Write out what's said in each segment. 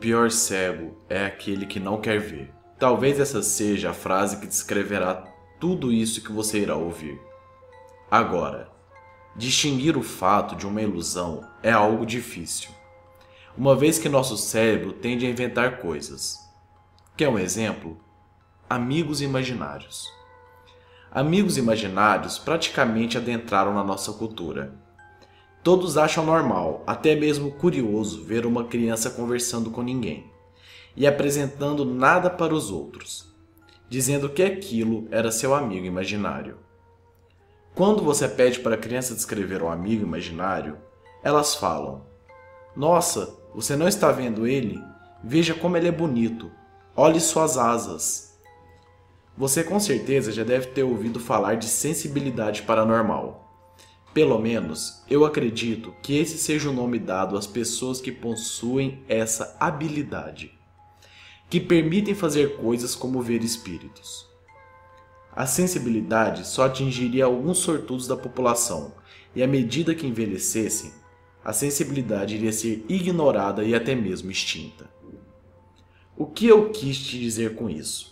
pior cego é aquele que não quer ver. Talvez essa seja a frase que descreverá tudo isso que você irá ouvir. Agora, distinguir o fato de uma ilusão é algo difícil, uma vez que nosso cérebro tende a inventar coisas. Quer um exemplo? Amigos imaginários. Amigos imaginários praticamente adentraram na nossa cultura. Todos acham normal, até mesmo curioso, ver uma criança conversando com ninguém e apresentando nada para os outros, dizendo que aquilo era seu amigo imaginário. Quando você pede para a criança descrever um amigo imaginário, elas falam: Nossa, você não está vendo ele? Veja como ele é bonito. Olhe suas asas. Você com certeza já deve ter ouvido falar de sensibilidade paranormal. Pelo menos, eu acredito que esse seja o nome dado às pessoas que possuem essa habilidade, que permitem fazer coisas como ver espíritos. A sensibilidade só atingiria alguns sortudos da população, e à medida que envelhecessem, a sensibilidade iria ser ignorada e até mesmo extinta. O que eu quis te dizer com isso?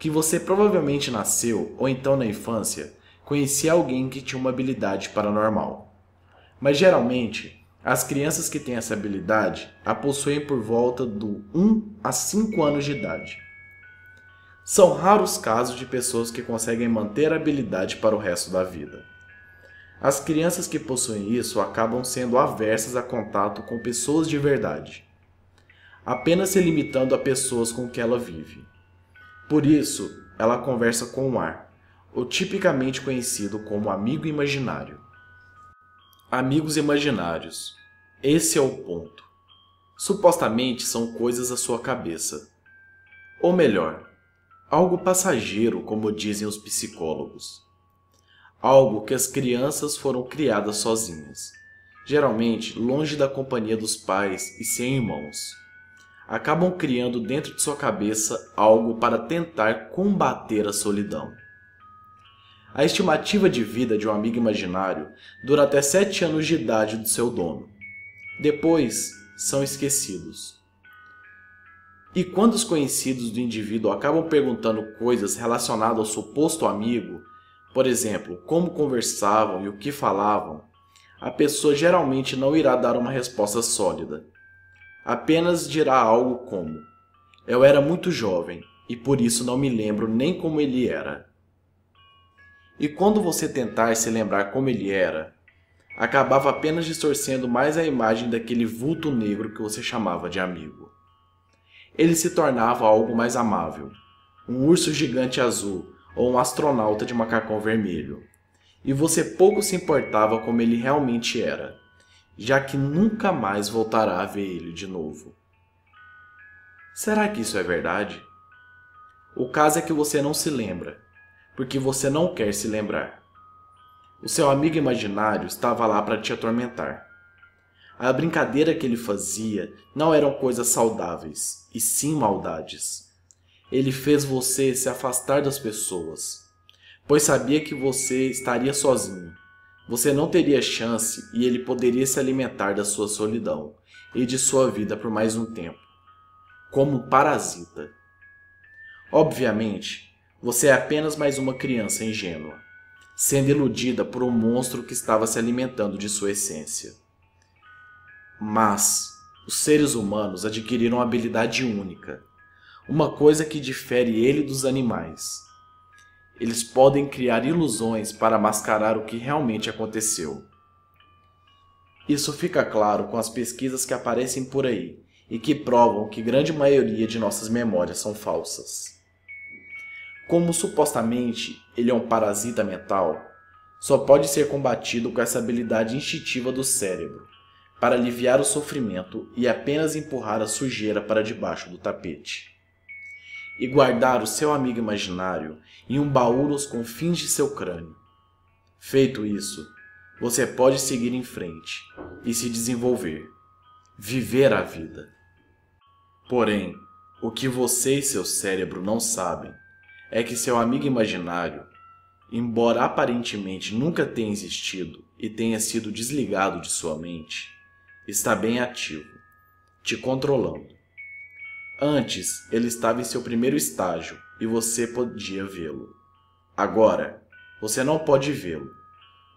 que você provavelmente nasceu ou então na infância conhecia alguém que tinha uma habilidade paranormal. Mas geralmente, as crianças que têm essa habilidade a possuem por volta do 1 a 5 anos de idade. São raros casos de pessoas que conseguem manter a habilidade para o resto da vida. As crianças que possuem isso acabam sendo aversas a contato com pessoas de verdade, apenas se limitando a pessoas com que ela vive. Por isso, ela conversa com o ar, o tipicamente conhecido como amigo imaginário. Amigos imaginários. Esse é o ponto. Supostamente são coisas da sua cabeça. Ou melhor, algo passageiro, como dizem os psicólogos. Algo que as crianças foram criadas sozinhas, geralmente longe da companhia dos pais e sem irmãos acabam criando dentro de sua cabeça algo para tentar combater a solidão. A estimativa de vida de um amigo imaginário dura até 7 anos de idade do seu dono. Depois, são esquecidos. E quando os conhecidos do indivíduo acabam perguntando coisas relacionadas ao suposto amigo, por exemplo, como conversavam e o que falavam, a pessoa geralmente não irá dar uma resposta sólida apenas dirá algo como: Eu era muito jovem e por isso não me lembro nem como ele era. E quando você tentar se lembrar como ele era, acabava apenas distorcendo mais a imagem daquele vulto negro que você chamava de amigo. Ele se tornava algo mais amável, um urso gigante azul ou um astronauta de macacão vermelho. E você pouco se importava como ele realmente era já que nunca mais voltará a ver ele de novo. Será que isso é verdade? O caso é que você não se lembra, porque você não quer se lembrar. O seu amigo imaginário estava lá para te atormentar. A brincadeira que ele fazia não eram coisas saudáveis, e sim maldades. Ele fez você se afastar das pessoas, pois sabia que você estaria sozinho você não teria chance e ele poderia se alimentar da sua solidão e de sua vida por mais um tempo, como um parasita. Obviamente, você é apenas mais uma criança ingênua, sendo iludida por um monstro que estava se alimentando de sua essência. Mas os seres humanos adquiriram uma habilidade única, uma coisa que difere ele dos animais eles podem criar ilusões para mascarar o que realmente aconteceu. Isso fica claro com as pesquisas que aparecem por aí e que provam que grande maioria de nossas memórias são falsas. Como supostamente ele é um parasita mental, só pode ser combatido com essa habilidade instintiva do cérebro para aliviar o sofrimento e apenas empurrar a sujeira para debaixo do tapete e guardar o seu amigo imaginário em um baú nos confins de seu crânio. Feito isso, você pode seguir em frente e se desenvolver, viver a vida. Porém, o que você e seu cérebro não sabem é que seu amigo imaginário, embora aparentemente nunca tenha existido e tenha sido desligado de sua mente, está bem ativo, te controlando Antes, ele estava em seu primeiro estágio e você podia vê-lo. Agora, você não pode vê-lo.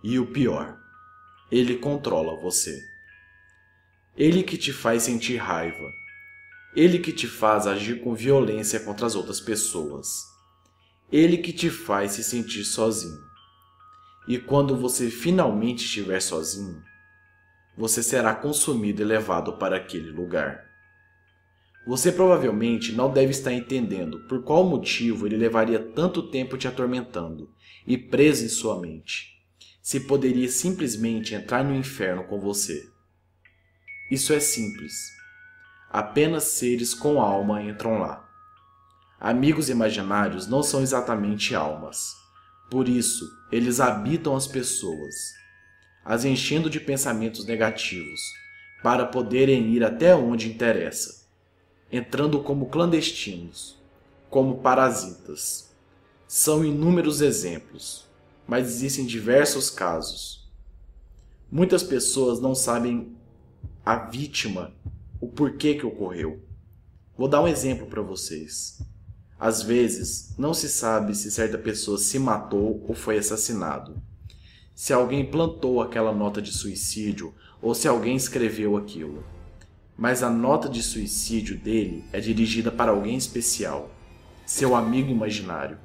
E o pior, ele controla você. Ele que te faz sentir raiva. Ele que te faz agir com violência contra as outras pessoas. Ele que te faz se sentir sozinho. E quando você finalmente estiver sozinho, você será consumido e levado para aquele lugar. Você provavelmente não deve estar entendendo por qual motivo ele levaria tanto tempo te atormentando e preso em sua mente, se poderia simplesmente entrar no inferno com você. Isso é simples. Apenas seres com alma entram lá. Amigos imaginários não são exatamente almas. Por isso, eles habitam as pessoas, as enchendo de pensamentos negativos, para poderem ir até onde interessa entrando como clandestinos, como parasitas. São inúmeros exemplos, mas existem diversos casos. Muitas pessoas não sabem a vítima, o porquê que ocorreu. Vou dar um exemplo para vocês. Às vezes, não se sabe se certa pessoa se matou ou foi assassinado. Se alguém plantou aquela nota de suicídio ou se alguém escreveu aquilo mas a nota de suicídio dele é dirigida para alguém especial, seu amigo imaginário.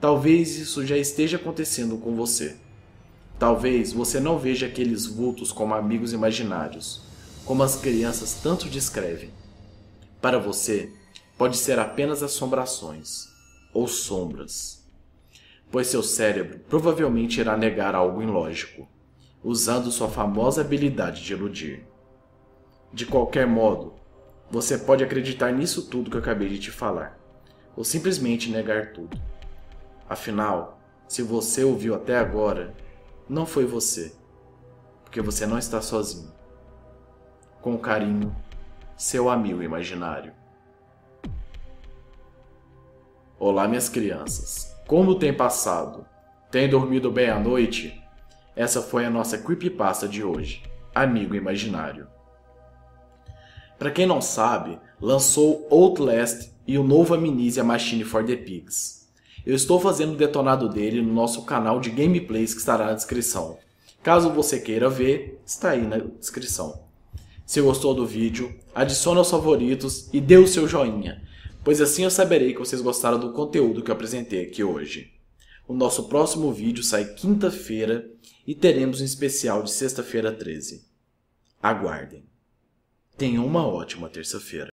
Talvez isso já esteja acontecendo com você. Talvez você não veja aqueles vultos como amigos imaginários, como as crianças tanto descrevem. Para você, pode ser apenas assombrações ou sombras, pois seu cérebro provavelmente irá negar algo ilógico, usando sua famosa habilidade de iludir. De qualquer modo, você pode acreditar nisso tudo que eu acabei de te falar, ou simplesmente negar tudo. Afinal, se você ouviu até agora, não foi você, porque você não está sozinho. Com carinho, seu amigo imaginário. Olá, minhas crianças. Como tem passado? Tem dormido bem à noite? Essa foi a nossa creepypasta de hoje, Amigo Imaginário. Para quem não sabe, lançou Outlast e o novo Amnesia Machine for the Pigs. Eu estou fazendo o detonado dele no nosso canal de gameplays que estará na descrição. Caso você queira ver, está aí na descrição. Se gostou do vídeo, adicione aos favoritos e dê o seu joinha, pois assim eu saberei que vocês gostaram do conteúdo que eu apresentei aqui hoje. O nosso próximo vídeo sai quinta-feira e teremos um especial de sexta-feira 13. Aguardem! Tenha uma ótima terça-feira.